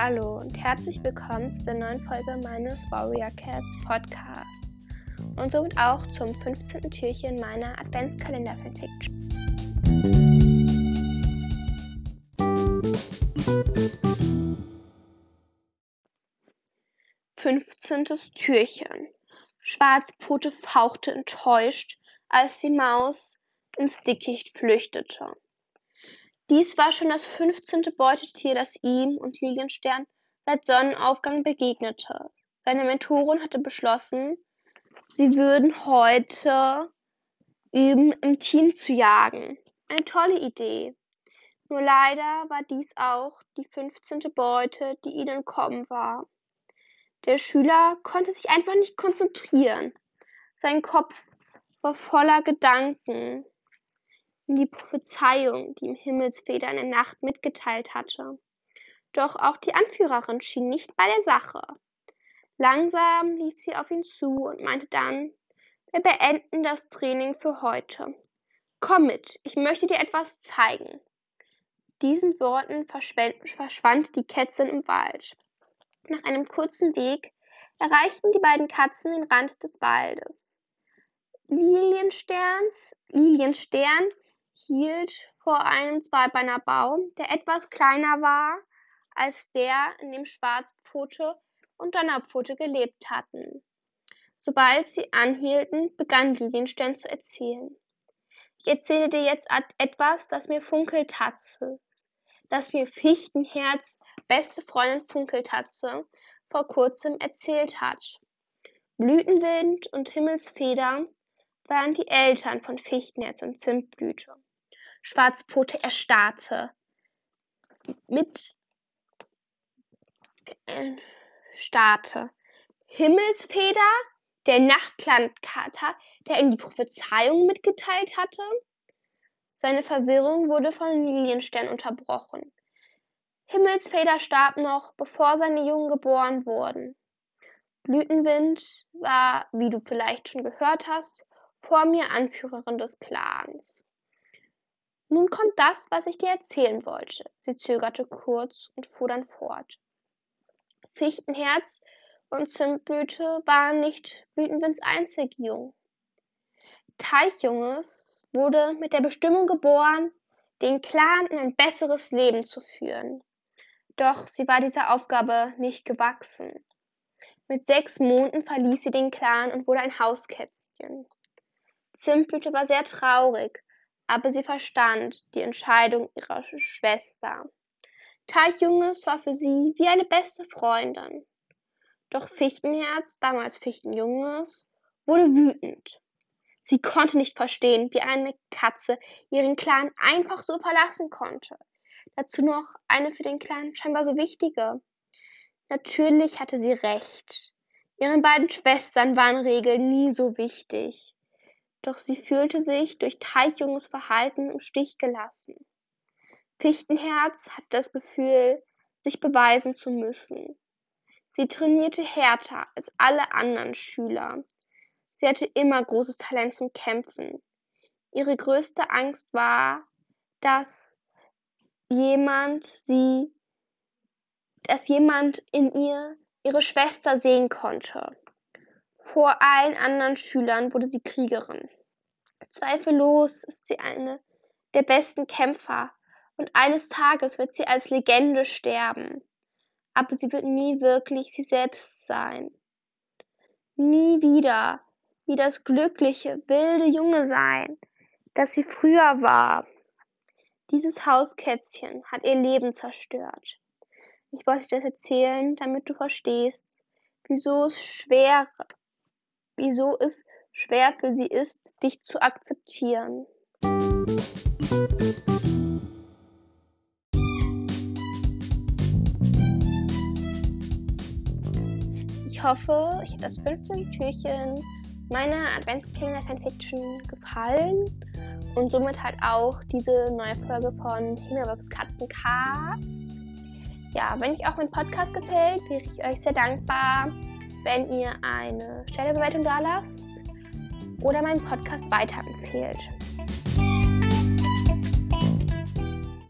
Hallo und herzlich willkommen zu der neuen Folge meines Warrior Cats Podcasts und somit auch zum 15. Türchen meiner Adventskalender-Fanfiction. 15. Türchen. Schwarzpfote fauchte enttäuscht, als die Maus ins Dickicht flüchtete. Dies war schon das fünfzehnte Beutetier, das ihm und Lilienstern seit Sonnenaufgang begegnete. Seine Mentorin hatte beschlossen, sie würden heute üben, im Team zu jagen. Eine tolle Idee. Nur leider war dies auch die fünfzehnte Beute, die ihnen kommen war. Der Schüler konnte sich einfach nicht konzentrieren. Sein Kopf war voller Gedanken in die Prophezeiung, die ihm Himmelsfeder in der Nacht mitgeteilt hatte. Doch auch die Anführerin schien nicht bei der Sache. Langsam lief sie auf ihn zu und meinte dann, wir beenden das Training für heute. Komm mit, ich möchte dir etwas zeigen. Diesen Worten verschwand die Kätzin im Wald. Nach einem kurzen Weg erreichten die beiden Katzen den Rand des Waldes. Liliensterns, Lilienstern hielt vor einem Zweibeiner-Baum, der etwas kleiner war als der, in dem Schwarzpfote und Donnerpfote gelebt hatten. Sobald sie anhielten, begann Lilienstern zu erzählen. Ich erzähle dir jetzt etwas, das mir Funkeltatze, das mir Fichtenherz, beste Freundin Funkeltatze, vor kurzem erzählt hat. Blütenwind und Himmelsfeder waren die Eltern von Fichtenherz und Zimtblüte. Schwarzpfote erstarrte. Mit äh, Starte. Himmelsfeder, der Nachtlandkater, der ihm die Prophezeiung mitgeteilt hatte. Seine Verwirrung wurde von Lilienstern unterbrochen. Himmelsfeder starb noch, bevor seine Jungen geboren wurden. Blütenwind war, wie du vielleicht schon gehört hast, vor mir Anführerin des Clans. Nun kommt das, was ich dir erzählen wollte. Sie zögerte kurz und fuhr dann fort. Fichtenherz und Zimtblüte waren nicht Blütenwinds einzig jung. Teichjunges wurde mit der Bestimmung geboren, den Clan in ein besseres Leben zu führen. Doch sie war dieser Aufgabe nicht gewachsen. Mit sechs Monaten verließ sie den Clan und wurde ein Hauskätzchen. Zimtblüte war sehr traurig, aber sie verstand die Entscheidung ihrer Schwester. Teichjunges war für sie wie eine beste Freundin. Doch Fichtenherz, damals Fichtenjunges, wurde wütend. Sie konnte nicht verstehen, wie eine Katze ihren Clan einfach so verlassen konnte. Dazu noch eine für den Clan scheinbar so wichtige. Natürlich hatte sie recht. Ihren beiden Schwestern waren Regeln nie so wichtig doch sie fühlte sich durch Teichjunges Verhalten im Stich gelassen. Fichtenherz hatte das Gefühl, sich beweisen zu müssen. Sie trainierte härter als alle anderen Schüler. Sie hatte immer großes Talent zum Kämpfen. Ihre größte Angst war, dass jemand sie, dass jemand in ihr ihre Schwester sehen konnte. Vor allen anderen Schülern wurde sie Kriegerin. Zweifellos ist sie eine der besten Kämpfer und eines Tages wird sie als Legende sterben. Aber sie wird nie wirklich sie selbst sein. Nie wieder wie das glückliche, wilde Junge sein, das sie früher war. Dieses Hauskätzchen hat ihr Leben zerstört. Ich wollte dir das erzählen, damit du verstehst, wieso es schwer wieso es schwer für sie ist, dich zu akzeptieren. Ich hoffe, euch hat das 15 Türchen meiner Adventskalender Fanfiction gefallen und somit halt auch diese neue Folge von Himmelbox Katzencast. Ja, wenn euch auch mein Podcast gefällt, wäre ich euch sehr dankbar, wenn ihr eine Sternebewertung da lasst oder meinen Podcast weiterempfehlt.